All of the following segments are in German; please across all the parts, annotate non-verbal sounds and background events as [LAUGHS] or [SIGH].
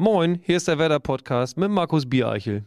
Moin, hier ist der Werder Podcast mit Markus Biereichel.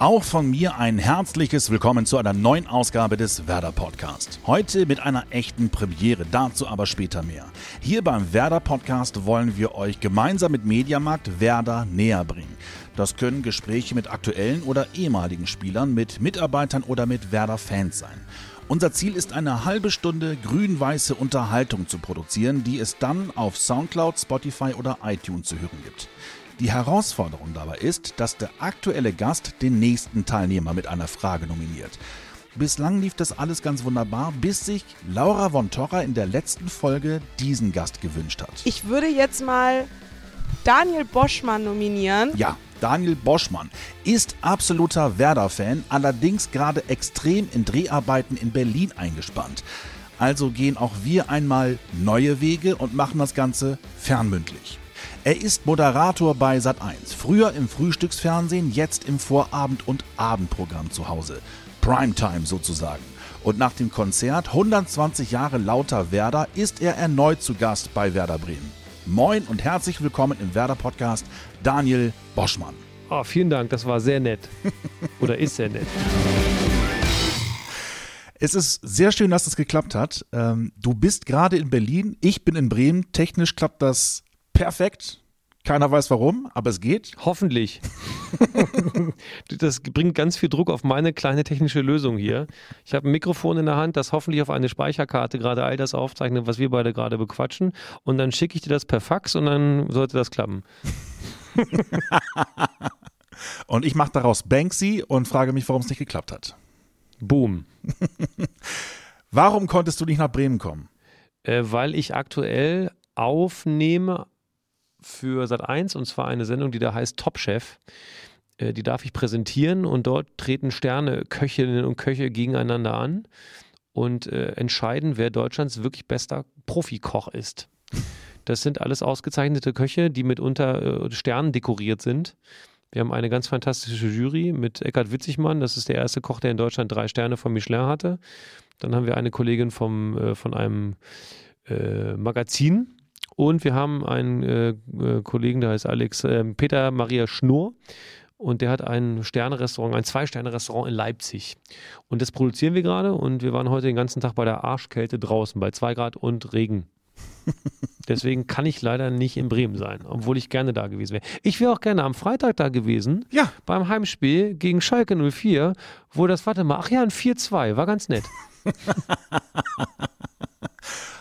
Auch von mir ein herzliches Willkommen zu einer neuen Ausgabe des Werder Podcast. Heute mit einer echten Premiere, dazu aber später mehr. Hier beim Werder Podcast wollen wir euch gemeinsam mit Mediamarkt Werder näher bringen. Das können Gespräche mit aktuellen oder ehemaligen Spielern, mit Mitarbeitern oder mit Werder-Fans sein. Unser Ziel ist eine halbe Stunde grün-weiße Unterhaltung zu produzieren, die es dann auf Soundcloud, Spotify oder iTunes zu hören gibt. Die Herausforderung dabei ist, dass der aktuelle Gast den nächsten Teilnehmer mit einer Frage nominiert. Bislang lief das alles ganz wunderbar, bis sich Laura von Torra in der letzten Folge diesen Gast gewünscht hat. Ich würde jetzt mal Daniel Boschmann nominieren. Ja, Daniel Boschmann ist absoluter Werder-Fan, allerdings gerade extrem in Dreharbeiten in Berlin eingespannt. Also gehen auch wir einmal neue Wege und machen das Ganze fernmündlich. Er ist Moderator bei Sat1, früher im Frühstücksfernsehen, jetzt im Vorabend- und Abendprogramm zu Hause. Primetime sozusagen. Und nach dem Konzert 120 Jahre lauter Werder ist er erneut zu Gast bei Werder Bremen. Moin und herzlich willkommen im Werder Podcast, Daniel Boschmann. Oh, vielen Dank, das war sehr nett. Oder ist sehr nett. Es ist sehr schön, dass es geklappt hat. Ähm, du bist gerade in Berlin, ich bin in Bremen. Technisch klappt das perfekt. Keiner weiß warum, aber es geht. Hoffentlich. [LAUGHS] das bringt ganz viel Druck auf meine kleine technische Lösung hier. Ich habe ein Mikrofon in der Hand, das hoffentlich auf eine Speicherkarte gerade all das aufzeichnet, was wir beide gerade bequatschen. Und dann schicke ich dir das per Fax und dann sollte das klappen. [LAUGHS] und ich mache daraus Banksy und frage mich, warum es nicht geklappt hat. Boom. [LAUGHS] warum konntest du nicht nach Bremen kommen? Äh, weil ich aktuell aufnehme für Sat 1 und zwar eine Sendung, die da heißt Top Chef. Äh, die darf ich präsentieren und dort treten Sterne, Köchinnen und Köche gegeneinander an und äh, entscheiden, wer Deutschlands wirklich bester Profikoch ist. Das sind alles ausgezeichnete Köche, die mitunter äh, Sternen dekoriert sind. Wir haben eine ganz fantastische Jury mit Eckhard Witzigmann. Das ist der erste Koch, der in Deutschland drei Sterne von Michelin hatte. Dann haben wir eine Kollegin vom, äh, von einem äh, Magazin, und wir haben einen äh, äh, Kollegen, der heißt Alex äh, Peter Maria Schnurr. Und der hat ein Sterne-Restaurant, ein Zwei-Sterne-Restaurant in Leipzig. Und das produzieren wir gerade. Und wir waren heute den ganzen Tag bei der Arschkälte draußen, bei 2 Grad und Regen. [LAUGHS] Deswegen kann ich leider nicht in Bremen sein, obwohl ich gerne da gewesen wäre. Ich wäre auch gerne am Freitag da gewesen. Ja. Beim Heimspiel gegen Schalke 04, wo das, warte mal, ach ja, ein 4-2, war ganz nett. [LAUGHS]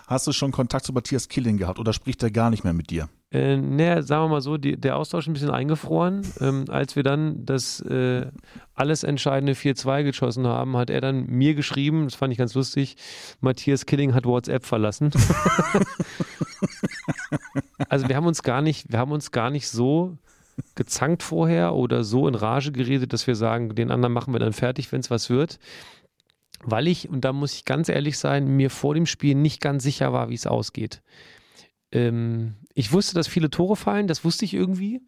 Hast du schon Kontakt zu Matthias Killing gehabt oder spricht er gar nicht mehr mit dir? Äh, naja, sagen wir mal so, die, der Austausch ein bisschen eingefroren. Ähm, als wir dann das äh, alles entscheidende 4-2 geschossen haben, hat er dann mir geschrieben, das fand ich ganz lustig, Matthias Killing hat WhatsApp verlassen. [LAUGHS] also wir haben uns gar nicht, wir haben uns gar nicht so gezankt vorher oder so in Rage geredet, dass wir sagen, den anderen machen wir dann fertig, wenn es was wird weil ich, und da muss ich ganz ehrlich sein, mir vor dem Spiel nicht ganz sicher war, wie es ausgeht. Ähm, ich wusste, dass viele Tore fallen, das wusste ich irgendwie.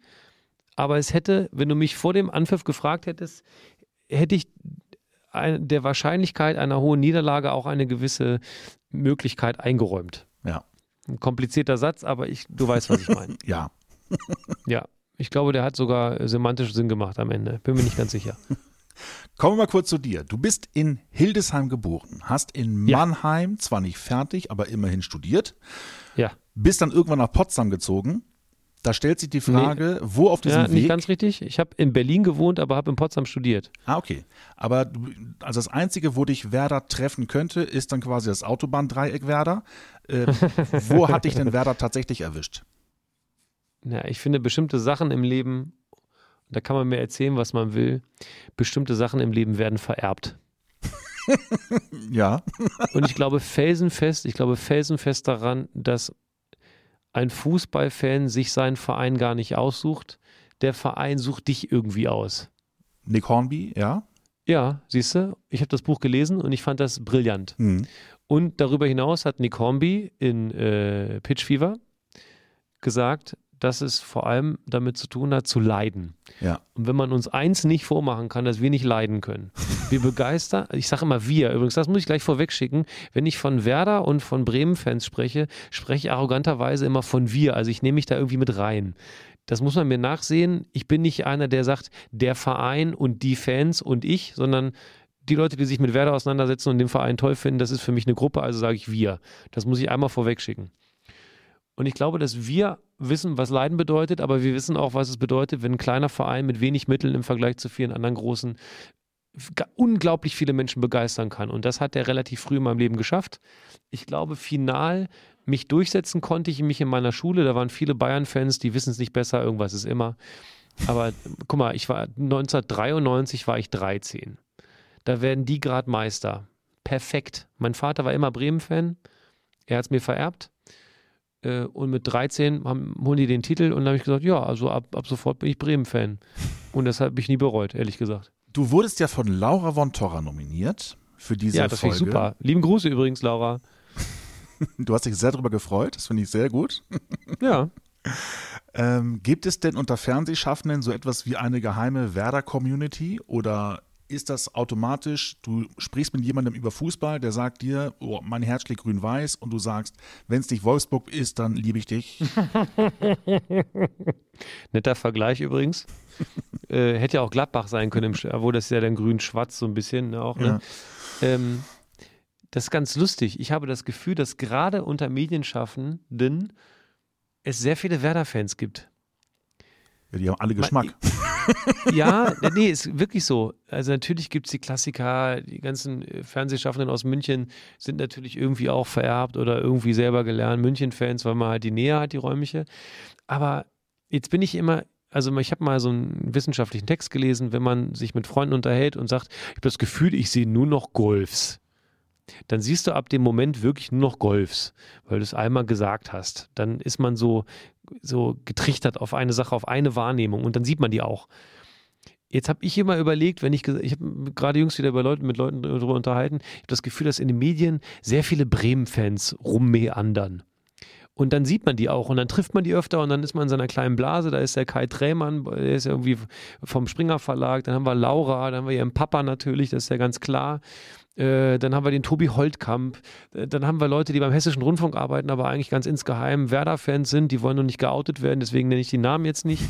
Aber es hätte, wenn du mich vor dem Anpfiff gefragt hättest, hätte ich der Wahrscheinlichkeit einer hohen Niederlage auch eine gewisse Möglichkeit eingeräumt. Ja. Ein komplizierter Satz, aber ich, du weißt, was ich meine. [LAUGHS] ja. ja. Ich glaube, der hat sogar semantischen Sinn gemacht am Ende. Bin mir nicht ganz sicher. [LAUGHS] Kommen wir mal kurz zu dir. Du bist in Hildesheim geboren, hast in Mannheim ja. zwar nicht fertig, aber immerhin studiert. Ja. Bist dann irgendwann nach Potsdam gezogen. Da stellt sich die Frage, nee. wo auf diesem ja, Weg. Nicht ganz richtig. Ich habe in Berlin gewohnt, aber habe in Potsdam studiert. Ah, okay. Aber also das Einzige, wo dich Werder treffen könnte, ist dann quasi das Autobahndreieck Werder. Äh, wo hat dich denn Werder tatsächlich erwischt? [LAUGHS] Ja, ich finde bestimmte Sachen im Leben da kann man mir erzählen, was man will. Bestimmte Sachen im Leben werden vererbt. [LAUGHS] ja. Und ich glaube felsenfest, ich glaube felsenfest daran, dass ein Fußballfan sich seinen Verein gar nicht aussucht. Der Verein sucht dich irgendwie aus. Nick Hornby, ja? Ja, siehst du, ich habe das Buch gelesen und ich fand das brillant. Mhm. Und darüber hinaus hat Nick Hornby in äh, Pitch Fever gesagt, dass es vor allem damit zu tun hat, zu leiden. Ja. Und wenn man uns eins nicht vormachen kann, dass wir nicht leiden können. [LAUGHS] Wir begeistern, ich sage immer wir, übrigens, das muss ich gleich vorweg schicken. Wenn ich von Werder und von Bremen-Fans spreche, spreche ich arroganterweise immer von wir. Also ich nehme mich da irgendwie mit rein. Das muss man mir nachsehen. Ich bin nicht einer, der sagt, der Verein und die Fans und ich, sondern die Leute, die sich mit Werder auseinandersetzen und den Verein toll finden, das ist für mich eine Gruppe, also sage ich wir. Das muss ich einmal vorweg schicken. Und ich glaube, dass wir wissen, was Leiden bedeutet, aber wir wissen auch, was es bedeutet, wenn ein kleiner Verein mit wenig Mitteln im Vergleich zu vielen anderen großen unglaublich viele Menschen begeistern kann. Und das hat er relativ früh in meinem Leben geschafft. Ich glaube, final mich durchsetzen konnte ich mich in meiner Schule. Da waren viele Bayern-Fans, die wissen es nicht besser, irgendwas ist immer. Aber guck mal, ich war 1993 war ich 13. Da werden die gerade Meister. Perfekt. Mein Vater war immer Bremen-Fan. Er hat es mir vererbt. Äh, und mit 13 haben, holen die den Titel und dann habe ich gesagt, ja, also ab, ab sofort bin ich Bremen-Fan. Und das habe ich nie bereut, ehrlich gesagt. Du wurdest ja von Laura von Torra nominiert für diese ja, das Folge. ich super. Lieben Grüße übrigens, Laura. [LAUGHS] Du hast dich sehr darüber gefreut, das finde ich sehr gut. [LAUGHS] Ja. ähm, gibt es denn unter Fernsehschaffenden so etwas wie eine geheime Werder-Community oder ist das automatisch, du sprichst mit jemandem über Fußball, der sagt dir, oh, mein Herz schlägt grün-weiß und du sagst, wenn es nicht Wolfsburg ist, dann liebe ich dich. [LAUGHS] Netter Vergleich übrigens. [LAUGHS] äh, hätte ja auch Gladbach sein können, obwohl das ja dann grün-schwarz so ein bisschen ne, auch. Ne? Ja. Ähm, das ist ganz lustig. Ich habe das Gefühl, dass gerade unter Medienschaffenden es sehr viele Werder-Fans gibt. Ja, die haben alle Geschmack. Ja, nee, ist wirklich so. Also natürlich gibt es die Klassiker, die ganzen äh, Fernsehschaffenden aus München sind natürlich irgendwie auch vererbt oder irgendwie selber gelernt, München-Fans, weil man halt die Nähe hat, die räumliche. Aber jetzt bin ich immer, also ich habe mal so einen wissenschaftlichen Text gelesen, wenn man sich mit Freunden unterhält und sagt, ich habe das Gefühl, ich sehe nur noch Golfs dann siehst du ab dem Moment wirklich nur noch Golfs, weil du es einmal gesagt hast. Dann ist man so, so getrichtert auf eine Sache, auf eine Wahrnehmung und dann sieht man die auch. Jetzt habe ich immer überlegt, wenn ich, ich habe gerade jüngst wieder bei Leuten, mit Leuten darüber unterhalten, ich habe das Gefühl, dass in den Medien sehr viele Bremen-Fans rummeandern. Und dann sieht man die auch und dann trifft man die öfter und dann ist man in seiner kleinen Blase. Da ist der Kai Trämann, der ist irgendwie vom Springer Verlag. Dann haben wir Laura, dann haben wir ihren Papa natürlich, das ist ja ganz klar. Äh, dann haben wir den Tobi Holtkamp. Äh, dann haben wir Leute, die beim Hessischen Rundfunk arbeiten, aber eigentlich ganz insgeheim Werder-Fans sind. Die wollen noch nicht geoutet werden, deswegen nenne ich die Namen jetzt nicht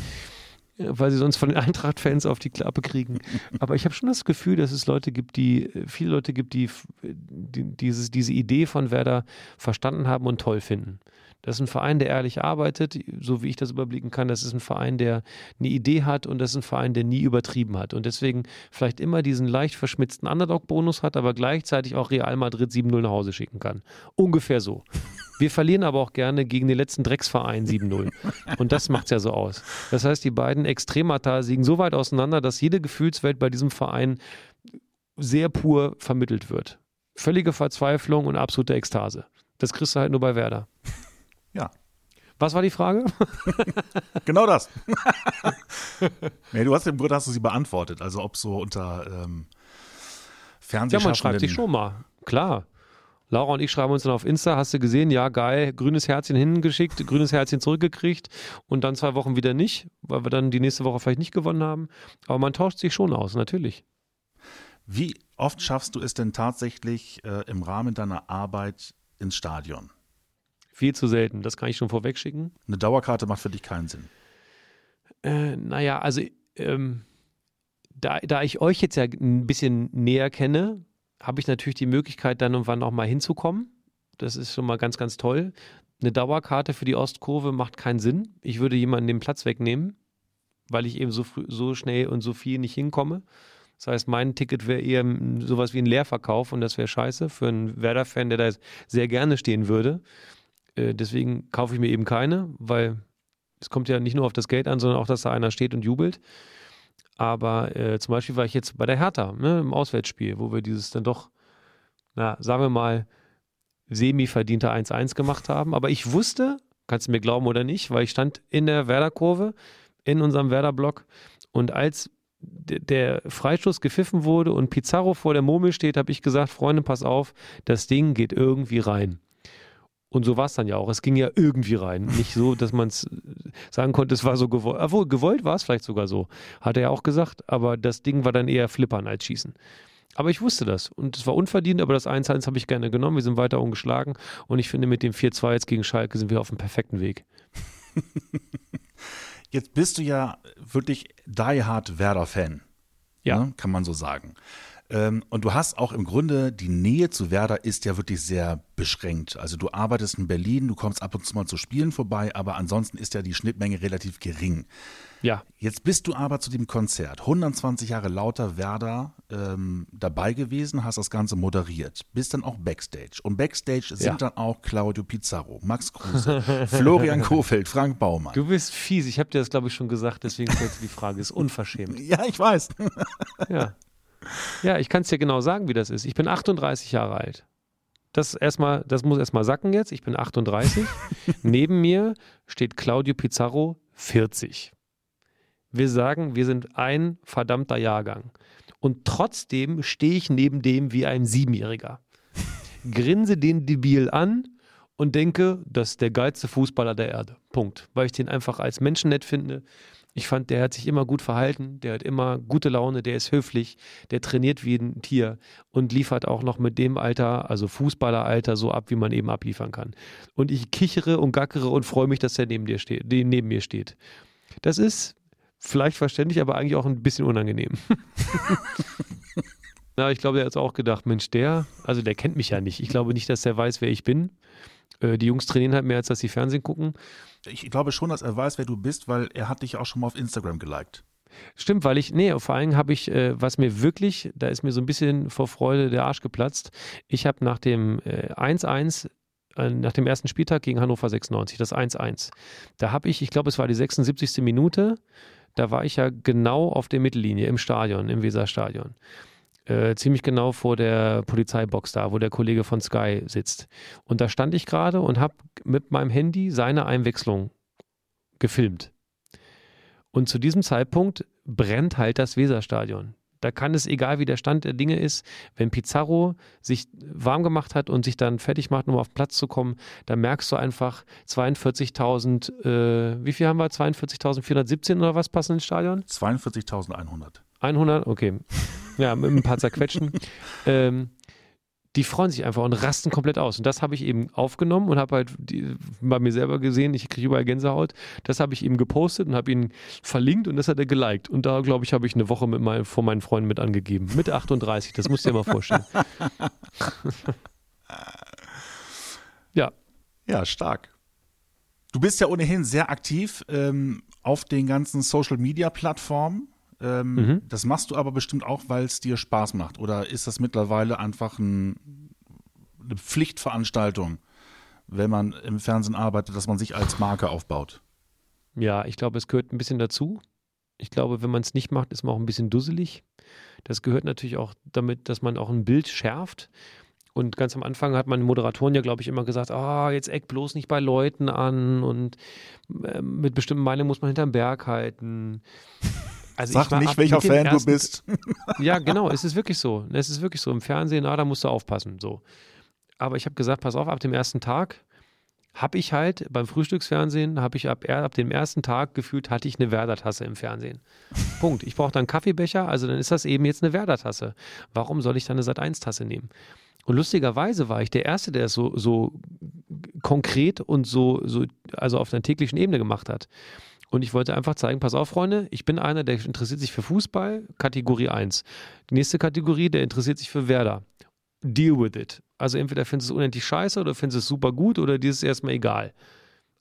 weil sie sonst von den Eintracht-Fans auf die Klappe kriegen. Aber ich habe schon das Gefühl, dass es Leute gibt, die, viele Leute gibt, die, die dieses, diese Idee von Werder verstanden haben und toll finden. Das ist ein Verein, der ehrlich arbeitet, so wie ich das überblicken kann. Das ist ein Verein, der eine Idee hat und das ist ein Verein, der nie übertrieben hat und deswegen vielleicht immer diesen leicht verschmitzten Underdog-Bonus hat, aber gleichzeitig auch Real Madrid 7-0 nach Hause schicken kann. Ungefähr so. Wir verlieren aber auch gerne gegen den letzten Drecksverein 7-0. Und das macht es ja so aus. Das heißt, die beiden Extremata liegen so weit auseinander, dass jede Gefühlswelt bei diesem Verein sehr pur vermittelt wird. Völlige Verzweiflung und absolute Ekstase. Das kriegst du halt nur bei Werder. Ja. Was war die Frage? [LAUGHS] genau das. [LAUGHS] nee, du hast im Grunde hast du sie beantwortet. Also ob so unter ähm, Fernsehschaffenden... Ja, man schreibt sich schon mal. Klar. Laura und ich schreiben uns dann auf Insta, hast du gesehen, ja geil, grünes Herzchen hingeschickt, grünes Herzchen zurückgekriegt und dann zwei Wochen wieder nicht, weil wir dann die nächste Woche vielleicht nicht gewonnen haben. Aber man tauscht sich schon aus, natürlich. Wie oft schaffst du es denn tatsächlich äh, im Rahmen deiner Arbeit ins Stadion? Viel zu selten, das kann ich schon vorwegschicken. Eine Dauerkarte macht für dich keinen Sinn. Äh, naja, also ähm, da, da ich euch jetzt ja ein bisschen näher kenne, habe ich natürlich die Möglichkeit, dann irgendwann auch mal hinzukommen. Das ist schon mal ganz, ganz toll. Eine Dauerkarte für die Ostkurve macht keinen Sinn. Ich würde jemanden den Platz wegnehmen, weil ich eben so, früh, so schnell und so viel nicht hinkomme. Das heißt, mein Ticket wäre eher sowas wie ein Leerverkauf und das wäre scheiße für einen Werder-Fan, der da sehr gerne stehen würde. Äh, deswegen kaufe ich mir eben keine, weil es kommt ja nicht nur auf das Geld an, sondern auch, dass da einer steht und jubelt. Aber äh, zum Beispiel war ich jetzt bei der Hertha ne, im Auswärtsspiel, wo wir dieses dann doch, na, sagen wir mal, semi-verdiente 1-1 gemacht haben. Aber ich wusste, kannst du mir glauben oder nicht, weil ich stand in der Werder-Kurve, in unserem Werder-Block und als der Freistoß gepfiffen wurde und Pizarro vor der Murmel steht, habe ich gesagt, Freunde, pass auf, das Ding geht irgendwie rein. Und so war es dann ja auch. Es ging ja irgendwie rein. Nicht so, dass man es sagen konnte, es war so gewollt. Obwohl, gewollt war es vielleicht sogar so. Hat er ja auch gesagt. Aber das Ding war dann eher flippern als schießen. Aber ich wusste das. Und es war unverdient, aber das 1-1 habe ich gerne genommen. Wir sind weiter ungeschlagen. Und ich finde, mit dem 4-2 jetzt gegen Schalke sind wir auf dem perfekten Weg. [LAUGHS] Jetzt bist du ja wirklich die Hard Werder-Fan. Ja. Ne? Kann man so sagen. Ähm, und du hast auch im Grunde, die Nähe zu Werder ist ja wirklich sehr beschränkt. Also du arbeitest in Berlin, du kommst ab und zu mal zu Spielen vorbei, aber ansonsten ist ja die Schnittmenge relativ gering. Ja. Jetzt bist du aber zu dem Konzert, 120 Jahre lauter Werder, ähm, dabei gewesen, hast das Ganze moderiert, bist dann auch Backstage. Und Backstage sind Ja. dann auch Claudio Pizarro, Max Kruse, [LAUGHS] Florian Kofeld, Frank Baumann. Du bist fies. Ich habe dir das, glaube ich, schon gesagt. Deswegen stellst du die Frage. Ist unverschämt. [LAUGHS] ja, ich weiß. Ja. Ja, ich kann es dir genau sagen, wie das ist. Ich bin 38 Jahre alt. Das erstmal, das muss erstmal sacken jetzt. Ich bin 38. [LAUGHS] Neben mir steht Claudio Pizarro 40. Wir sagen, wir sind ein verdammter Jahrgang. Und trotzdem stehe ich neben dem wie ein Siebenjähriger. Grinse den Debil an und denke, das ist der geilste Fußballer der Erde. Punkt. Weil ich den einfach als Menschen nett finde. Ich fand, der hat sich immer gut verhalten, der hat immer gute Laune, der ist höflich, der trainiert wie ein Tier und liefert auch noch mit dem Alter, also Fußballeralter, so ab, wie man eben abliefern kann. Und ich kichere und gackere und freue mich, dass er neben dir steht, neben mir steht. Das ist vielleicht verständlich, aber eigentlich auch ein bisschen unangenehm. [LAUGHS] Na, ich glaube, der hat auch gedacht, Mensch, der, also der kennt mich ja nicht. Ich glaube nicht, dass der weiß, wer ich bin. Äh, Die Jungs trainieren halt mehr, als dass sie Fernsehen gucken. Ich glaube schon, dass er weiß, wer du bist, weil er hat dich auch schon mal auf Instagram geliked. Stimmt, weil ich, nee, vor allem habe ich, äh, was mir wirklich, da ist mir so ein bisschen vor Freude der Arsch geplatzt. Ich habe nach dem äh, 1-1, äh, nach dem ersten Spieltag gegen Hannover 96, das 1-1, da habe ich, ich glaube, es war die 76. Minute, da war ich ja genau auf der Mittellinie im Stadion, im Weserstadion. Äh, ziemlich genau vor der Polizeibox da, wo der Kollege von Sky sitzt. Und da stand ich gerade und habe mit meinem Handy seine Einwechslung gefilmt. Und zu diesem Zeitpunkt brennt halt das Weserstadion. Da kann es, egal wie der Stand der Dinge ist, wenn Pizarro sich warm gemacht hat und sich dann fertig macht, um auf den Platz zu kommen, dann merkst du einfach 42.000, äh, wie viel haben wir? 42.417 oder was passen ins Stadion? 42.100. 100, okay. Ja, mit ein paar zerquetschen. [LAUGHS] ähm, die freuen sich einfach und rasten komplett aus. Und das habe ich eben aufgenommen und habe halt die, bei mir selber gesehen, ich kriege überall Gänsehaut. Das habe ich ihm gepostet und habe ihn verlinkt und das hat er geliked. Und da, glaube ich, habe ich eine Woche mit mein, vor meinen Freunden mit angegeben. Mit 38, das musst du dir mal vorstellen. [LAUGHS] ja, Ja, stark. Du bist ja ohnehin sehr aktiv ähm, auf den ganzen Social-Media-Plattformen. Ähm, Mhm. Das machst du aber bestimmt auch, weil es dir Spaß macht. Oder ist das mittlerweile einfach ein, eine Pflichtveranstaltung, wenn man im Fernsehen arbeitet, dass man sich als Marke aufbaut? Ja, ich glaube, es gehört ein bisschen dazu. Ich glaube, wenn man es nicht macht, ist man auch ein bisschen dusselig. Das gehört natürlich auch damit, dass man auch ein Bild schärft. Und ganz am Anfang hat man Moderatoren ja, glaube ich, immer gesagt, ah, jetzt eck bloß nicht bei Leuten an und äh, mit bestimmten Meinungen muss man hinterm Berg halten. Also Sag nicht, welcher Fan du ersten- bist. [LAUGHS] Ja, genau, es ist wirklich so. Es ist wirklich so. Im Fernsehen, ah, da musst du aufpassen. So. Aber ich habe gesagt, pass auf, ab dem ersten Tag habe ich halt beim Frühstücksfernsehen, habe ich ab, ab dem ersten Tag gefühlt, hatte ich eine Werder-Tasse im Fernsehen. [LAUGHS] Punkt. Ich brauche dann einen Kaffeebecher, also dann ist das eben jetzt eine Werder-Tasse. Warum soll ich dann eine Sat1-Tasse nehmen? Und lustigerweise war ich der Erste, der es so, so konkret und so, so, also auf einer täglichen Ebene gemacht hat. Und ich wollte einfach zeigen, pass auf, Freunde, ich bin einer, der interessiert sich für Fußball, Kategorie 1. Die nächste Kategorie, der interessiert sich für Werder. Deal with it. Also entweder findest du es unendlich scheiße oder findest es super gut oder dir ist es erstmal egal.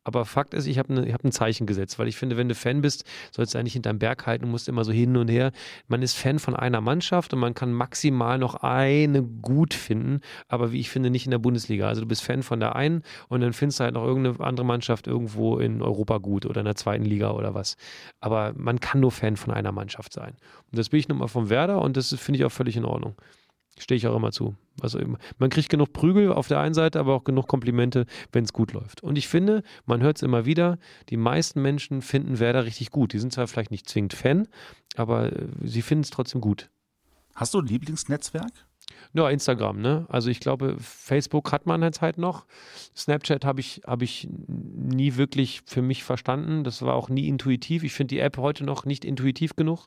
Aber Fakt ist, ich habe ne, hab ein Zeichen gesetzt, weil ich finde, wenn du Fan bist, sollst du eigentlich hinterm Berg halten und musst immer so hin und her. Man ist Fan von einer Mannschaft und man kann maximal noch eine gut finden, aber wie ich finde, nicht in der Bundesliga. Also du bist Fan von der einen und dann findest du halt noch irgendeine andere Mannschaft irgendwo in Europa gut oder in der zweiten Liga oder was. Aber man kann nur Fan von einer Mannschaft sein. Und das bin ich nun mal vom Werder und das finde ich auch völlig in Ordnung. Stehe ich auch immer zu. Also man kriegt genug Prügel auf der einen Seite, aber auch genug Komplimente, wenn es gut läuft. Und ich finde, man hört es immer wieder, die meisten Menschen finden Werder richtig gut. Die sind zwar vielleicht nicht zwingend Fan, aber äh, sie finden es trotzdem gut. Hast du ein Lieblingsnetzwerk? Ja, Instagram, ne? Also ich glaube, Facebook hat man jetzt halt noch. Snapchat habe ich, hab ich nie wirklich für mich verstanden. Das war auch nie intuitiv. Ich finde die App heute noch nicht intuitiv genug.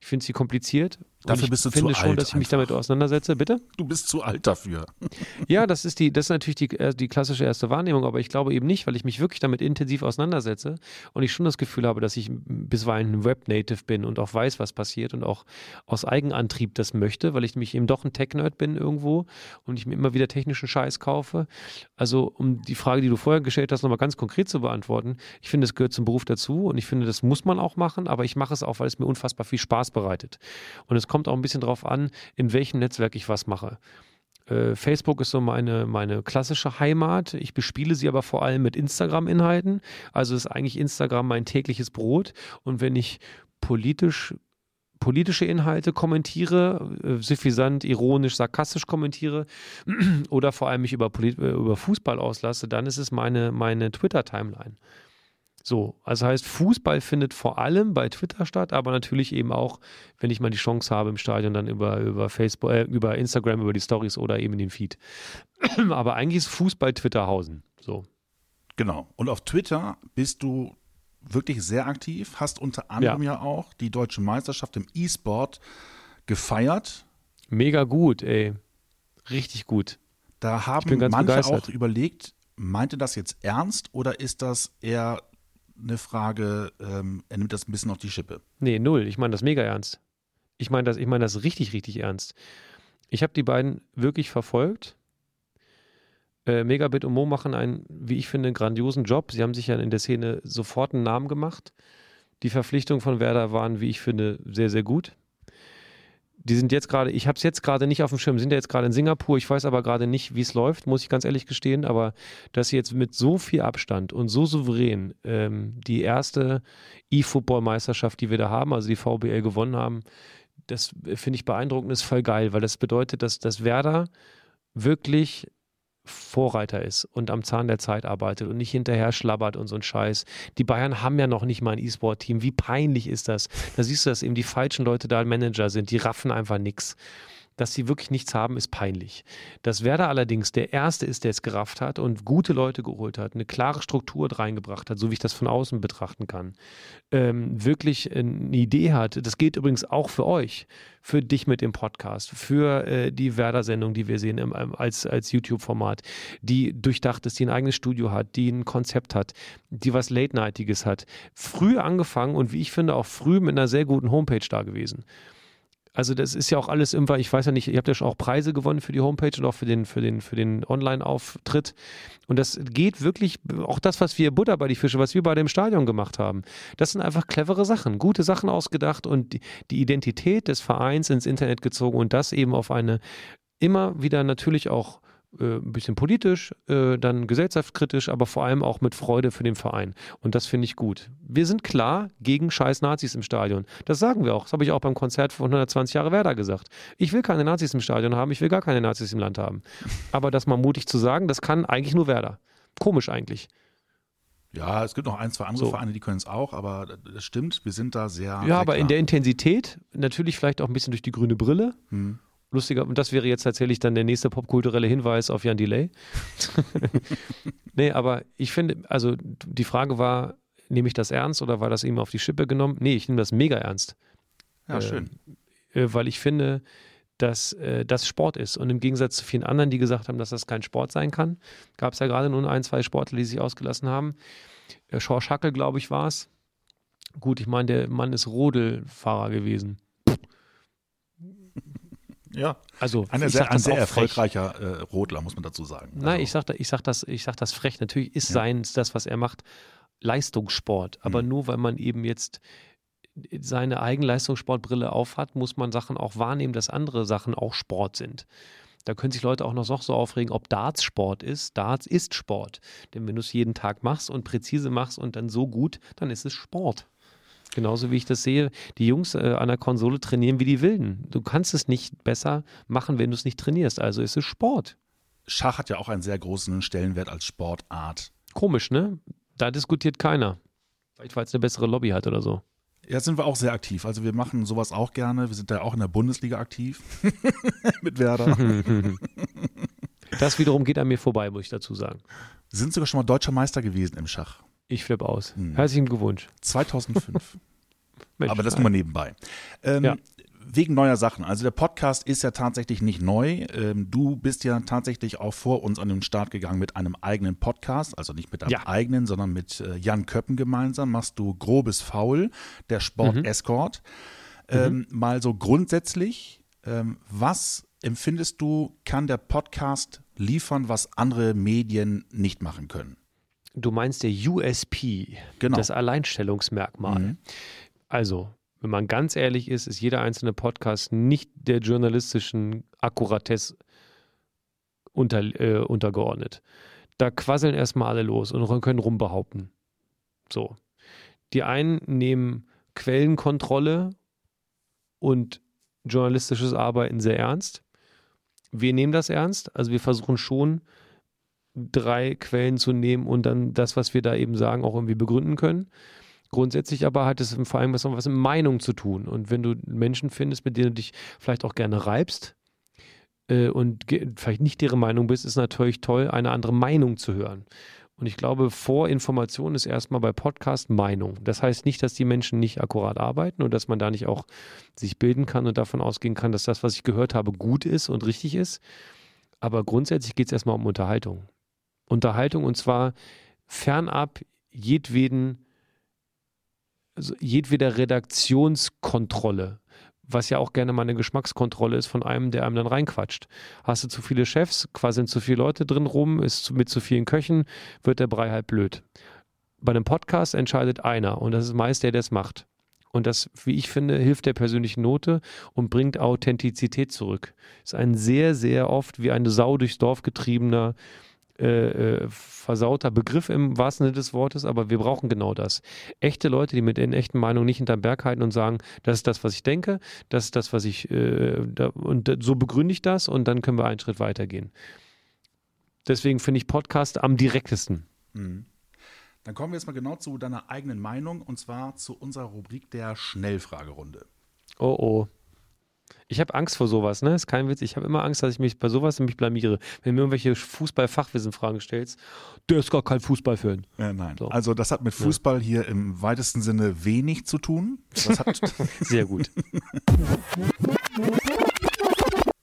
Ich finde sie kompliziert. Dafür ich bist du finde zu schon, alt dass ich mich einfach. damit auseinandersetze. Bitte? Du bist zu alt dafür. [LAUGHS] Ja, das ist die, das ist natürlich die, äh, die klassische erste Wahrnehmung, aber ich glaube eben nicht, weil ich mich wirklich damit intensiv auseinandersetze und ich schon das Gefühl habe, dass ich bisweilen ein Web-Native bin und auch weiß, was passiert und auch aus Eigenantrieb das möchte, weil ich nämlich eben doch ein Tech-Nerd bin irgendwo und ich mir immer wieder technischen Scheiß kaufe. Also, um die Frage, die du vorher gestellt hast, nochmal ganz konkret zu beantworten, ich finde, es gehört zum Beruf dazu und ich finde, das muss man auch machen, aber ich mache es auch, weil es mir unfassbar viel Spaß bereitet. Und es kommt auch ein bisschen drauf an, in welchem Netzwerk ich was mache. Äh, Facebook ist so meine, meine klassische Heimat. Ich bespiele sie aber vor allem mit Instagram-Inhalten. Also ist eigentlich Instagram mein tägliches Brot. Und wenn ich politisch politische Inhalte kommentiere, äh, suffisant, ironisch, sarkastisch kommentiere [CLEARS THROAT] oder vor allem mich über, äh, über Fußball auslasse, dann ist es meine, meine Twitter-Timeline. So, also heißt, Fußball findet vor allem bei Twitter statt, aber natürlich eben auch, wenn ich mal die Chance habe im Stadion, dann über, über Facebook, äh, über Instagram, über die Stories oder eben in den Feed. [CLEARS THROAT] aber eigentlich ist Fußball Twitterhausen. So. Genau. Und auf Twitter bist du wirklich sehr aktiv, hast unter anderem ja, auch die deutsche Meisterschaft im E-Sport gefeiert. Mega gut, ey. Richtig gut. Da haben manche begeistert. auch überlegt, meinte das jetzt ernst oder ist das eher eine Frage, ähm, er nimmt das ein bisschen auf die Schippe? Nee, null. Ich meine das mega ernst. Ich meine das, ich meine das richtig, richtig ernst. Ich habe die beiden wirklich verfolgt. Äh, Megabit und Mo machen einen, wie ich finde, grandiosen Job. Sie haben sich ja in der Szene sofort einen Namen gemacht. Die Verpflichtungen von Werder waren, wie ich finde, sehr, sehr gut. Die sind jetzt gerade, ich habe es jetzt gerade nicht auf dem Schirm, sind ja jetzt gerade in Singapur. Ich weiß aber gerade nicht, wie es läuft, muss ich ganz ehrlich gestehen. Aber dass sie jetzt mit so viel Abstand und so souverän ähm, die erste E-Football-Meisterschaft, die wir da haben, also die VBL gewonnen haben, das finde ich beeindruckend, ist voll geil, weil das bedeutet, dass, dass Werder wirklich Vorreiter ist und am Zahn der Zeit arbeitet und nicht hinterher schlabbert und so ein Scheiß. Die Bayern haben ja noch nicht mal ein E-Sport-Team. Wie peinlich ist das? Da siehst du, dass eben die falschen Leute da Manager sind. Die raffen einfach nichts. Dass sie wirklich nichts haben, ist peinlich. Dass Werder allerdings der Erste ist, der es gerafft hat und gute Leute geholt hat, eine klare Struktur reingebracht hat, so wie ich das von außen betrachten kann, ähm, wirklich eine Idee hat. Das gilt übrigens auch für euch, für dich mit dem Podcast, für äh, die Werder-Sendung, die wir sehen im, als, als YouTube-Format, die durchdacht ist, die ein eigenes Studio hat, die ein Konzept hat, die was Late-Nightiges hat. Früh angefangen und wie ich finde auch früh mit einer sehr guten Homepage da gewesen. Also das ist ja auch alles immer, ich weiß ja nicht, ihr habt ja schon auch Preise gewonnen für die Homepage und auch für den, für den, für den Online-Auftritt. Und das geht wirklich, auch das, was wir Buddha bei die Fische, was wir bei dem Stadion gemacht haben, das sind einfach clevere Sachen, gute Sachen ausgedacht und die, die Identität des Vereins ins Internet gezogen und das eben auf eine immer wieder natürlich auch äh, ein bisschen politisch, äh, dann gesellschaftskritisch, aber vor allem auch mit Freude für den Verein. Und das finde ich gut. Wir sind klar gegen scheiß Nazis im Stadion. Das sagen wir auch. Das habe ich auch beim Konzert von 120 Jahre Werder gesagt. Ich will keine Nazis im Stadion haben, ich will gar keine Nazis im Land haben. Aber das mal mutig zu sagen, das kann eigentlich nur Werder. Komisch eigentlich. Ja, es gibt noch ein, zwei andere So. Vereine, die können es auch, aber das stimmt, wir sind da sehr. Ja, aber in klar. der Intensität, natürlich vielleicht auch ein bisschen durch die grüne Brille. Hm. Lustiger, und das wäre jetzt tatsächlich dann der nächste popkulturelle Hinweis auf Jan Delay. [LAUGHS] nee, aber ich finde, also die Frage war, nehme ich das ernst oder war das ihm auf die Schippe genommen? Nee, ich nehme das mega ernst. Ja, äh, schön. äh, weil ich finde, dass äh, das Sport ist. Und im Gegensatz zu vielen anderen, die gesagt haben, dass das kein Sport sein kann, gab es ja gerade nur ein, zwei Sportler, die sich ausgelassen haben. Äh, Schorsch Hackel, glaube ich, war es. Gut, ich meine, der Mann ist Rodelfahrer gewesen. Ja, Also ich sehr, ein sehr erfolgreicher äh, Rodler, muss man dazu sagen. Nein, Also, ich sag, da- ich, sag das, ich sag das frech. Natürlich ist Ja. sein, das, was er macht, Leistungssport. Aber Mhm. nur weil man eben jetzt seine Eigenleistungssportbrille aufhat, muss man Sachen auch wahrnehmen, dass andere Sachen auch Sport sind. Da können sich Leute auch noch so aufregen, ob Darts Sport ist. Darts ist Sport. Denn wenn du es jeden Tag machst und präzise machst und dann so gut, dann ist es Sport. Genauso wie ich das sehe, die Jungs äh, an der Konsole trainieren wie die Wilden. Du kannst es nicht besser machen, wenn du es nicht trainierst. Also ist es Sport. Schach hat ja auch einen sehr großen Stellenwert als Sportart. Komisch, ne? Da diskutiert keiner. Vielleicht, weil es eine bessere Lobby hat oder so. Ja, sind wir auch sehr aktiv. Also wir machen sowas auch gerne. Wir sind da auch in der Bundesliga aktiv [LAUGHS] mit Werder. [LAUGHS] Das wiederum geht an mir vorbei, muss ich dazu sagen. Sind sogar schon mal deutscher Meister gewesen im Schach. Ich flippe aus. Hm. Herzlichen Glückwunsch. 2005. [LAUGHS] Mensch, Aber das nur mal nebenbei. Ähm, Ja. Wegen neuer Sachen. Also der Podcast ist ja tatsächlich nicht neu. Ähm, du bist ja tatsächlich auch vor uns an den Start gegangen mit einem eigenen Podcast. Also nicht mit einem Ja. eigenen, sondern mit äh, Jan Köppen gemeinsam. Machst du Grobes Faul, der Sport Mhm. Escort. Ähm, Mal so grundsätzlich, ähm, was empfindest du, kann der Podcast liefern, was andere Medien nicht machen können? Du meinst der USP, Genau. das Alleinstellungsmerkmal. Mhm. Also, wenn man ganz ehrlich ist, ist jeder einzelne Podcast nicht der journalistischen Akkuratesse unter, äh, untergeordnet. Da quasseln erstmal alle los und können rumbehaupten. So. Die einen nehmen Quellenkontrolle und journalistisches Arbeiten sehr ernst. Wir nehmen das ernst. Also wir versuchen schon, drei Quellen zu nehmen und dann das, was wir da eben sagen, auch irgendwie begründen können. Grundsätzlich aber hat es vor allem was, was mit Meinung zu tun. Und wenn du Menschen findest, mit denen du dich vielleicht auch gerne reibst äh, und vielleicht nicht deren Meinung bist, ist natürlich toll, eine andere Meinung zu hören. Und ich glaube, Vorinformation ist erstmal bei Podcast Meinung. Das heißt nicht, dass die Menschen nicht akkurat arbeiten und dass man da nicht auch sich bilden kann und davon ausgehen kann, dass das, was ich gehört habe, gut ist und richtig ist. Aber grundsätzlich geht es erstmal um Unterhaltung. Unterhaltung und zwar fernab jedweden, also jedweder Redaktionskontrolle, was ja auch gerne mal eine Geschmackskontrolle ist von einem, der einem dann reinquatscht. Hast du zu viele Chefs, quasi sind zu viele Leute drin rum, ist mit zu vielen Köchen, wird der Brei halt blöd. Bei einem Podcast entscheidet einer und das ist meist der, der es macht. Und das, wie ich finde, hilft der persönlichen Note und bringt Authentizität zurück. Ist ein sehr, sehr oft wie eine Sau durchs Dorf getriebener, äh, äh, versauter Begriff im wahrsten Sinne des Wortes, aber wir brauchen genau das. Echte Leute, die mit ihren echten Meinungen nicht hinterm Berg halten und sagen, das ist das, was ich denke, das ist das, was ich, äh, da, und so begründe ich das und dann können wir einen Schritt weitergehen. Deswegen finde ich Podcast am direktesten. Mhm. Dann kommen wir jetzt mal genau zu deiner eigenen Meinung und zwar zu unserer Rubrik der Schnellfragerunde. Oh oh. Ich habe Angst vor sowas, ne? Ist kein Witz. Ich habe immer Angst, dass ich mich bei sowas nämlich blamiere. Wenn du mir irgendwelche Fußball-Fachwissen-Fragen stellst, der ist gar kein Fußballfan. Äh, nein, So. also das hat mit Fußball hier im weitesten Sinne wenig zu tun. Das hat [LAUGHS] [LAUGHS] Sehr gut.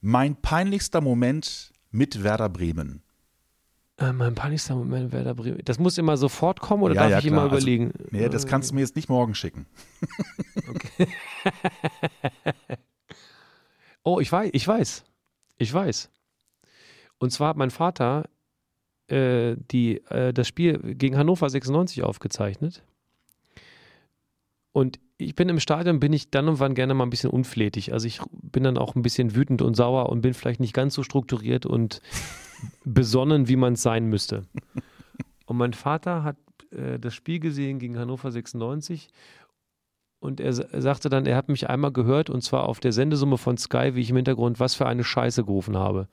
mein peinlichster Moment mit Werder Bremen. äh, mein peinlichster Moment Werder Bremen. Das muss immer sofort kommen oder Ja, darf ja, ich immer klar. Also, überlegen? Nee, das kannst du mir jetzt nicht morgen schicken. [LAUGHS] Oh, ich weiß, ich weiß. Ich weiß. Und zwar hat mein Vater äh, die, äh, das Spiel gegen Hannover 96 aufgezeichnet. Und ich bin im Stadion, bin ich dann und wann gerne mal ein bisschen unflätig. Also ich bin dann auch ein bisschen wütend und sauer und bin vielleicht nicht ganz so strukturiert und [LAUGHS] besonnen, wie man es sein müsste. Und mein Vater hat äh, das Spiel gesehen gegen Hannover 96 und er, sa- sagte dann, er hat mich einmal gehört und zwar auf der Sendesumme von Sky, wie ich im Hintergrund was für eine Scheiße gerufen habe.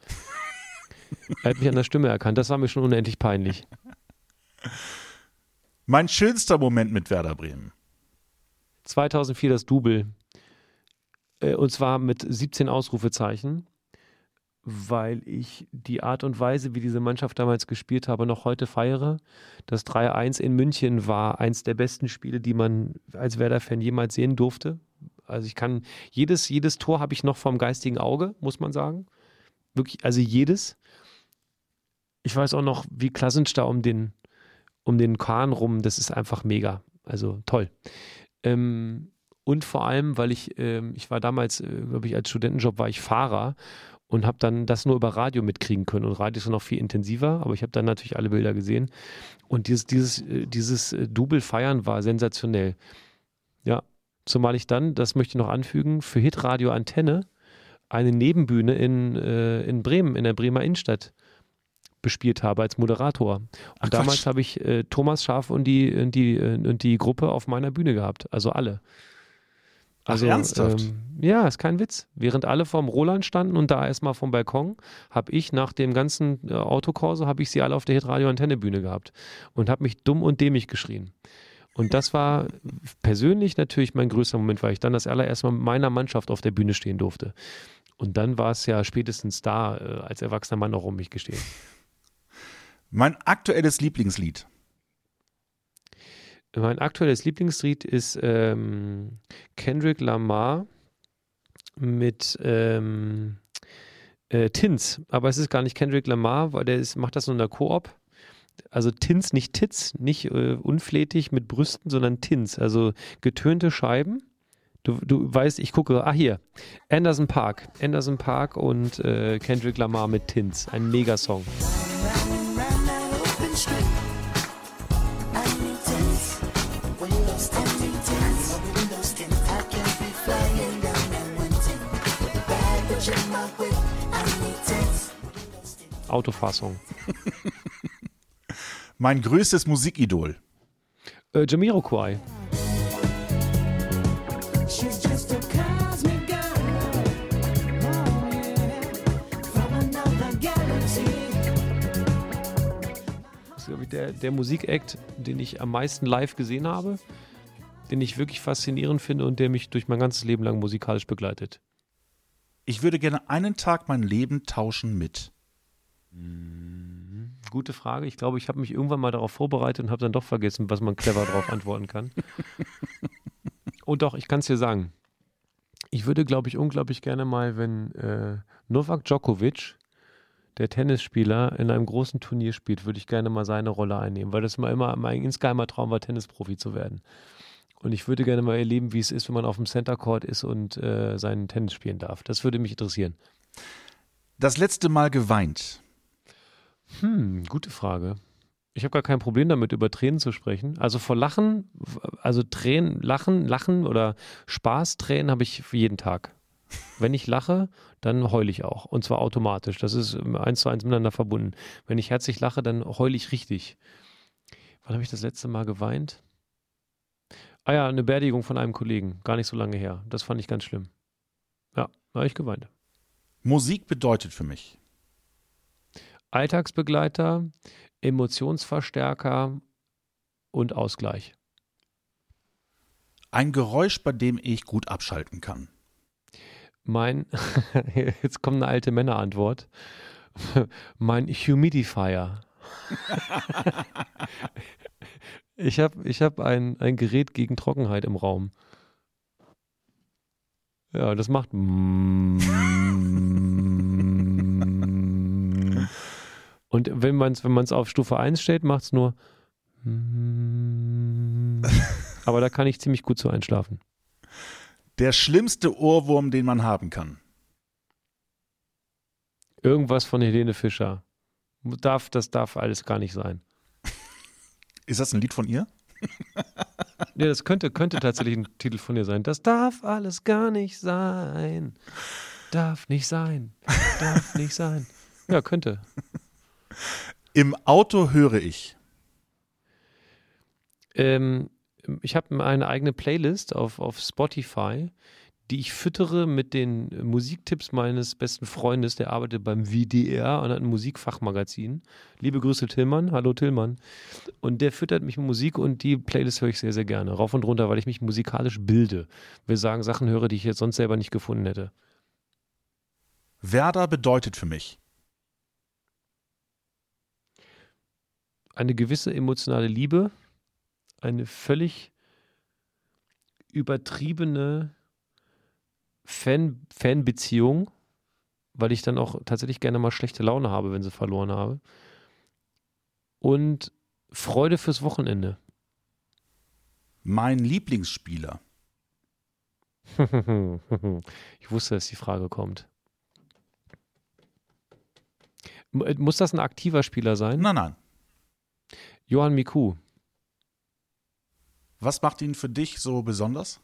[LAUGHS] er hat mich an der Stimme erkannt. Das war mir schon unendlich peinlich. Mein schönster Moment mit Werder Bremen. 2004 das Double. Äh, und zwar mit 17 Ausrufezeichen, weil ich die Art und Weise, wie diese Mannschaft damals gespielt habe, noch heute feiere. Das 3-1 in München war eins der besten Spiele, die man als Werder-Fan jemals sehen durfte. Also ich kann, jedes, jedes Tor habe ich noch vom geistigen Auge, muss man sagen. Wirklich, also jedes. Ich weiß auch noch, wie Klasensch da um den, um den Kahn rum, das ist einfach mega. Also toll. Ähm, und vor allem, weil ich, ähm, ich war damals, äh, glaube ich, als Studentenjob war ich Fahrer und habe dann das nur über Radio mitkriegen können. Und Radio ist noch viel intensiver, aber ich habe dann natürlich alle Bilder gesehen. Und dieses, dieses, äh, dieses äh, Double feiern war sensationell. Ja, zumal ich dann, das möchte ich noch anfügen, für Hitradio Antenne eine Nebenbühne in, äh, in Bremen, in der Bremer Innenstadt bespielt habe als Moderator. Und Ach, damals habe ich äh, Thomas Schaf und die, und, die, und die Gruppe auf meiner Bühne gehabt. Also alle. Ach, Also, ernsthaft? Ähm, ja, ist kein Witz. Während alle vorm Roland standen und da erstmal vom Balkon, habe ich nach dem ganzen äh, Autokorso, habe ich sie alle auf der Hitradio Antenne Bühne gehabt und habe mich dumm und dämlich geschrien. Und das war persönlich natürlich mein größter Moment, weil ich dann das allererste Mal mit meiner Mannschaft auf der Bühne stehen durfte. Und dann war es ja spätestens da, äh, als erwachsener Mann auch um mich gestehen. Mein aktuelles Lieblingslied. Mein aktuelles Lieblingslied ist ähm, Kendrick Lamar mit ähm, äh, Tins. Aber es ist gar nicht Kendrick Lamar, weil der ist, macht das nur in der Koop. Also Tins, nicht Tits, nicht äh, unflätig mit Brüsten, sondern Tins. Also getönte Scheiben. Du, du weißt, ich gucke, ah hier, Anderson Park. Anderson Park und äh, Kendrick Lamar mit Tins. Ein Megasong. Autofassung. [LAUGHS] mein größtes Musikidol. Äh, Jamiroquai. Das ist, glaube ich, der, der Musikakt, den ich am meisten live gesehen habe, den ich wirklich faszinierend finde und der mich durch mein ganzes Leben lang musikalisch begleitet. Ich würde gerne einen Tag mein Leben tauschen mit. Mhm. Gute Frage. Ich glaube, ich habe mich irgendwann mal darauf vorbereitet und habe dann doch vergessen, was man clever darauf antworten kann. [LAUGHS] Und doch, ich kann es dir sagen. Ich würde, glaube ich, unglaublich gerne mal, wenn äh, Novak Djokovic, der Tennisspieler, in einem großen Turnier spielt, würde ich gerne mal seine Rolle einnehmen, weil das mal immer mein insgeheimer Traum war, Tennisprofi zu werden. Und ich würde gerne mal erleben, wie es ist, wenn man auf dem Center Court ist und äh, seinen Tennis spielen darf. Das würde mich interessieren. Das letzte Mal geweint. Hm, gute Frage. Ich habe gar kein Problem damit, über Tränen zu sprechen. Also vor Lachen, also Tränen, Lachen, Lachen oder Spaßtränen habe ich jeden Tag. Wenn ich lache, dann heule ich auch. Und zwar automatisch. Das ist eins zu eins miteinander verbunden. Wenn ich herzlich lache, dann heule ich richtig. Wann habe ich das letzte Mal geweint? Ah ja, eine Beerdigung von einem Kollegen. Gar nicht so lange her. Das fand ich ganz schlimm. Ja, da habe ich geweint. Musik bedeutet für mich. Alltagsbegleiter, Emotionsverstärker und Ausgleich. Ein Geräusch, bei dem ich gut abschalten kann. Mein, [LAUGHS] jetzt kommt eine alte Männerantwort. [LAUGHS] Mein Humidifier. [LAUGHS] ich habe ich hab ein, ein Gerät gegen Trockenheit im Raum. Ja, das macht. Und wenn man es wenn auf Stufe 1 stellt, macht es nur. [LAUGHS] Aber da kann ich ziemlich gut so einschlafen. Der schlimmste Ohrwurm, den man haben kann. Irgendwas von Helene Fischer. Darf, das darf alles gar nicht sein. [LAUGHS] Ist das ein Lied von ihr? [LAUGHS] ja, das könnte, könnte tatsächlich ein Titel von ihr sein. Das darf alles gar nicht sein. Darf nicht sein. Darf nicht sein. Ja, könnte. Im Auto höre ich. Ähm, ich habe eine eigene Playlist auf, auf Spotify, die ich füttere mit den Musiktipps meines besten Freundes, der arbeitet beim WDR und hat ein Musikfachmagazin. Liebe Grüße Tillmann, hallo Tillmann. Und der füttert mich mit Musik und die Playlist höre ich sehr, sehr gerne. Rauf und runter, weil ich mich musikalisch bilde. Wir sagen Sachen höre, die ich jetzt sonst selber nicht gefunden hätte. Werder bedeutet für mich. Eine gewisse emotionale Liebe, eine völlig übertriebene Fan, Fanbeziehung, weil ich dann auch tatsächlich gerne mal schlechte Laune habe, wenn sie verloren habe. Und Freude fürs Wochenende. Mein Lieblingsspieler. [LAUGHS] ich wusste, dass die Frage kommt. Muss das ein aktiver Spieler sein? Nein, nein. Johann Miku. Was macht ihn für dich so besonders?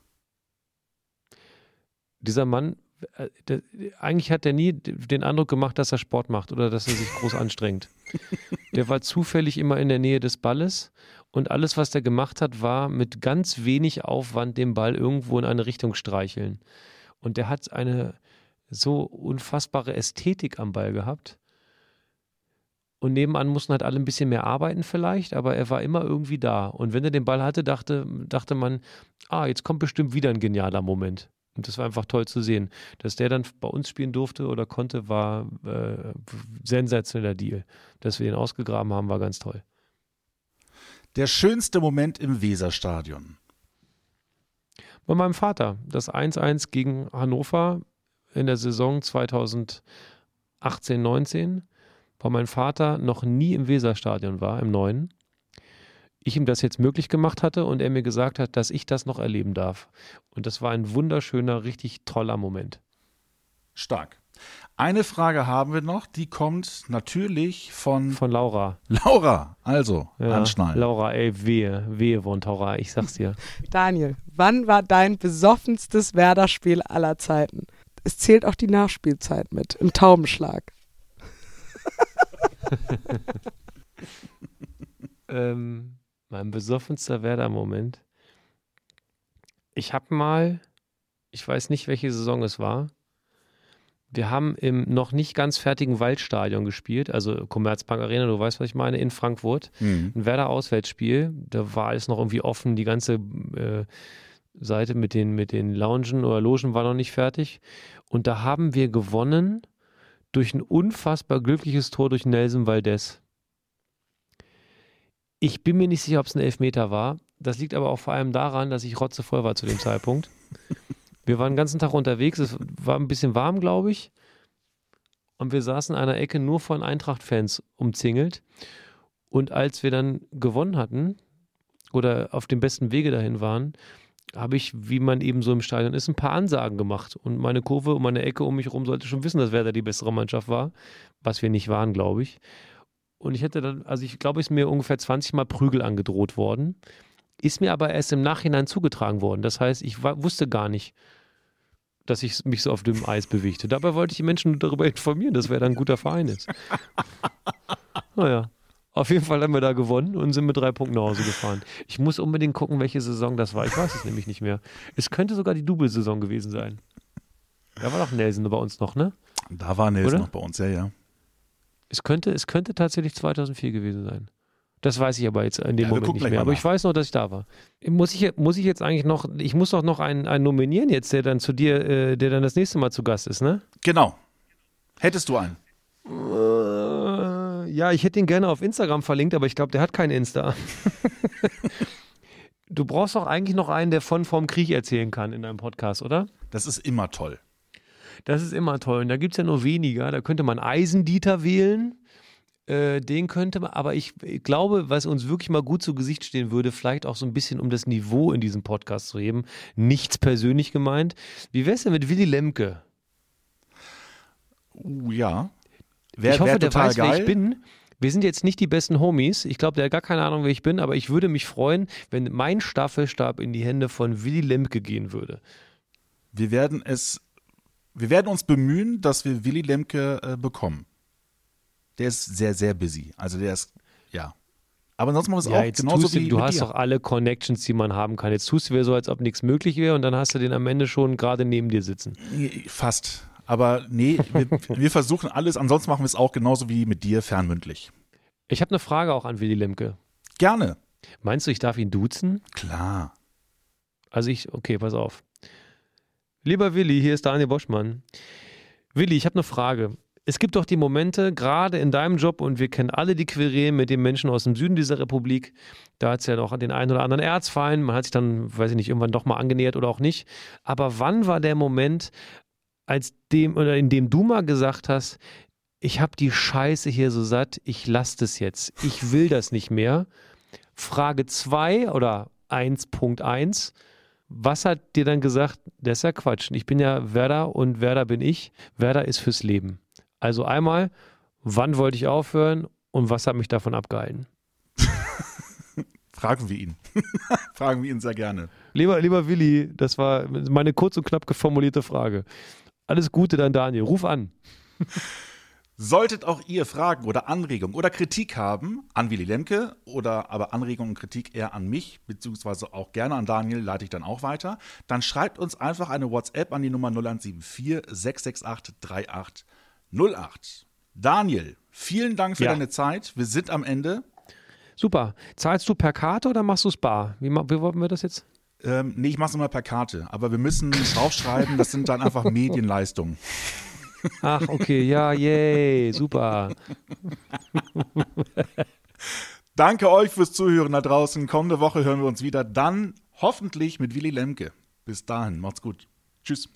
Dieser Mann, äh, eigentlich hat er nie den Eindruck gemacht, dass er Sport macht oder dass er sich groß anstrengt. [LAUGHS] Der war zufällig immer in der Nähe des Balles und alles, was der gemacht hat, war mit ganz wenig Aufwand den Ball irgendwo in eine Richtung streicheln. Und der hat eine so unfassbare Ästhetik am Ball gehabt Und nebenan mussten halt alle ein bisschen mehr arbeiten vielleicht, aber er war immer irgendwie da. Und wenn er den Ball hatte, dachte, dachte man, ah, jetzt kommt bestimmt wieder ein genialer Moment. Und das war einfach toll zu sehen. Dass der dann bei uns spielen durfte oder konnte, war äh, sensationeller Deal. Dass wir ihn ausgegraben haben, war ganz toll. Der schönste Moment im Weserstadion. Bei meinem Vater. Das 1-1 gegen Hannover in der Saison 2018, 19 weil mein Vater noch nie im Weserstadion war, im neuen. Ich ihm das jetzt möglich gemacht hatte und er mir gesagt hat, dass ich das noch erleben darf. Und das war ein wunderschöner, richtig toller Moment. Stark. Eine Frage haben wir noch, die kommt natürlich von. Von Laura. Laura, also Ja, anschnallen. Laura, ey, wehe, wehe, von Taura, ich sag's dir. [LAUGHS] Daniel, wann war dein besoffenstes Werder-Spiel aller Zeiten? Es zählt auch die Nachspielzeit mit, im Taubenschlag. [LAUGHS] ähm, mein besoffenster Werder-Moment. Ich habe mal, ich weiß nicht, welche Saison es war. Wir haben im noch nicht ganz fertigen Waldstadion gespielt, also Commerzbank Arena, du weißt, was ich meine, in Frankfurt. Mhm. Ein Werder-Auswärtsspiel. Da war alles noch irgendwie offen, die ganze äh, Seite mit den, mit den Loungen oder Logen war noch nicht fertig. Und da haben wir gewonnen durch ein unfassbar glückliches Tor durch Nelson Valdez. Ich bin mir nicht sicher, ob es ein Elfmeter war. Das liegt aber auch vor allem daran, dass ich rotzevoll war zu dem Zeitpunkt. [LAUGHS] Wir waren den ganzen Tag unterwegs, es war ein bisschen warm, glaube ich. Und wir saßen in einer Ecke nur von Eintracht-Fans umzingelt. Und als wir dann gewonnen hatten oder auf dem besten Wege dahin waren, habe ich, wie man eben so im Stadion ist, ein paar Ansagen gemacht. Und meine Kurve und meine Ecke um mich herum sollte schon wissen, dass Werder die bessere Mannschaft war, was wir nicht waren, glaube ich. Und ich hätte dann, also ich glaube, es ist mir ungefähr 20 Mal Prügel angedroht worden. Ist mir aber erst im Nachhinein zugetragen worden. Das heißt, ich war, wusste gar nicht, dass ich mich so auf dem Eis bewegte. Dabei wollte ich die Menschen nur darüber informieren, dass Werder ein guter Verein ist. [LAUGHS] Naja. Auf jeden Fall haben wir da gewonnen und sind mit drei Punkten nach Hause gefahren. Ich muss unbedingt gucken, welche Saison das war. Ich weiß es nämlich nicht mehr. Es könnte sogar die Double-Saison gewesen sein. Da war doch Nelson bei uns noch, ne? Da war Nelson Oder? noch bei uns, ja, ja. Es könnte, es könnte tatsächlich 2004 gewesen sein. Das weiß ich aber jetzt in dem Ja, Moment nicht mehr. Aber ich weiß noch, dass ich da war. Muss ich, muss ich jetzt eigentlich noch, ich muss doch noch einen, einen nominieren jetzt, der dann zu dir, äh, der dann das nächste Mal zu Gast ist, ne? Genau. Hättest du einen? Äh, ja, ich hätte ihn gerne auf Instagram verlinkt, aber ich glaube, der hat kein Insta. [LAUGHS] du brauchst doch eigentlich noch einen, der von vom Krieg erzählen kann in deinem Podcast, oder? Das ist immer toll. Das ist immer toll. Und da gibt es ja nur weniger. Da könnte man Eisendieter wählen. Äh, den könnte man, aber ich glaube, was uns wirklich mal gut zu Gesicht stehen würde, vielleicht auch so ein bisschen, um das Niveau in diesem Podcast zu heben, nichts persönlich gemeint. Wie wär's denn mit Willy Lemke? Uh, ja. Wär, ich hoffe, der weiß, geil. wer ich bin. Wir sind jetzt nicht die besten Homies. Ich glaube, der hat gar keine Ahnung, wer ich bin, aber ich würde mich freuen, wenn mein Staffelstab in die Hände von Willy Lemke gehen würde. Wir werden es, wir werden uns bemühen, dass wir Willy Lemke äh, bekommen. Der ist sehr, sehr busy. Also der ist, ja. Aber ansonsten machen wir es Ja, auch genauso du, wie du hast dir. doch alle Connections, die man haben kann. Jetzt tust du wieder so, als ob nichts möglich wäre und dann hast du den am Ende schon gerade neben dir sitzen. Fast. Aber nee, wir, wir versuchen alles. Ansonsten machen wir es auch genauso wie mit dir, fernmündlich. Ich habe eine Frage auch an Willy Lemke. Gerne. Meinst du, ich darf ihn duzen? Klar. Also ich, okay, pass auf. Lieber Willi, hier ist Daniel Boschmann. Willi, ich habe eine Frage. Es gibt doch die Momente, gerade in deinem Job, und wir kennen alle die Querelen mit den Menschen aus dem Süden dieser Republik. Da hat es ja noch den einen oder anderen Erzfeind. Man hat sich dann, weiß ich nicht, irgendwann doch mal angenähert oder auch nicht. Aber wann war der Moment, als dem oder in dem du mal gesagt hast, ich habe die Scheiße hier so satt, ich lasse das jetzt. Ich will das nicht mehr. Frage 2 oder 1.1. Was hat dir dann gesagt, das ist ja Quatsch. Ich bin ja Werder und Werder bin ich. Werder ist fürs Leben. Also einmal, wann wollte ich aufhören und was hat mich davon abgehalten? [LAUGHS] Fragen wir ihn. [LAUGHS] Fragen wir ihn sehr gerne. Lieber, lieber Willi, das war meine kurz und knapp geformulierte Frage. Alles Gute dann, Daniel. Ruf an. Solltet auch ihr Fragen oder Anregungen oder Kritik haben an Willy Lemke oder aber Anregungen und Kritik eher an mich, beziehungsweise auch gerne an Daniel, leite ich dann auch weiter, dann schreibt uns einfach eine WhatsApp an die Nummer 0174 668 3808. Daniel, vielen Dank für Ja. deine Zeit. Wir sind am Ende. Super. Zahlst du per Karte oder machst du es bar? Wie, wie wollten wir das jetzt? Ähm, nee, ich mach's immer per Karte, aber wir müssen draufschreiben, das sind dann einfach Medienleistungen. Ach, okay, ja, yay, super. Danke euch fürs Zuhören da draußen. Kommende Woche hören wir uns wieder. Dann hoffentlich mit Willy Lemke. Bis dahin, macht's gut. Tschüss.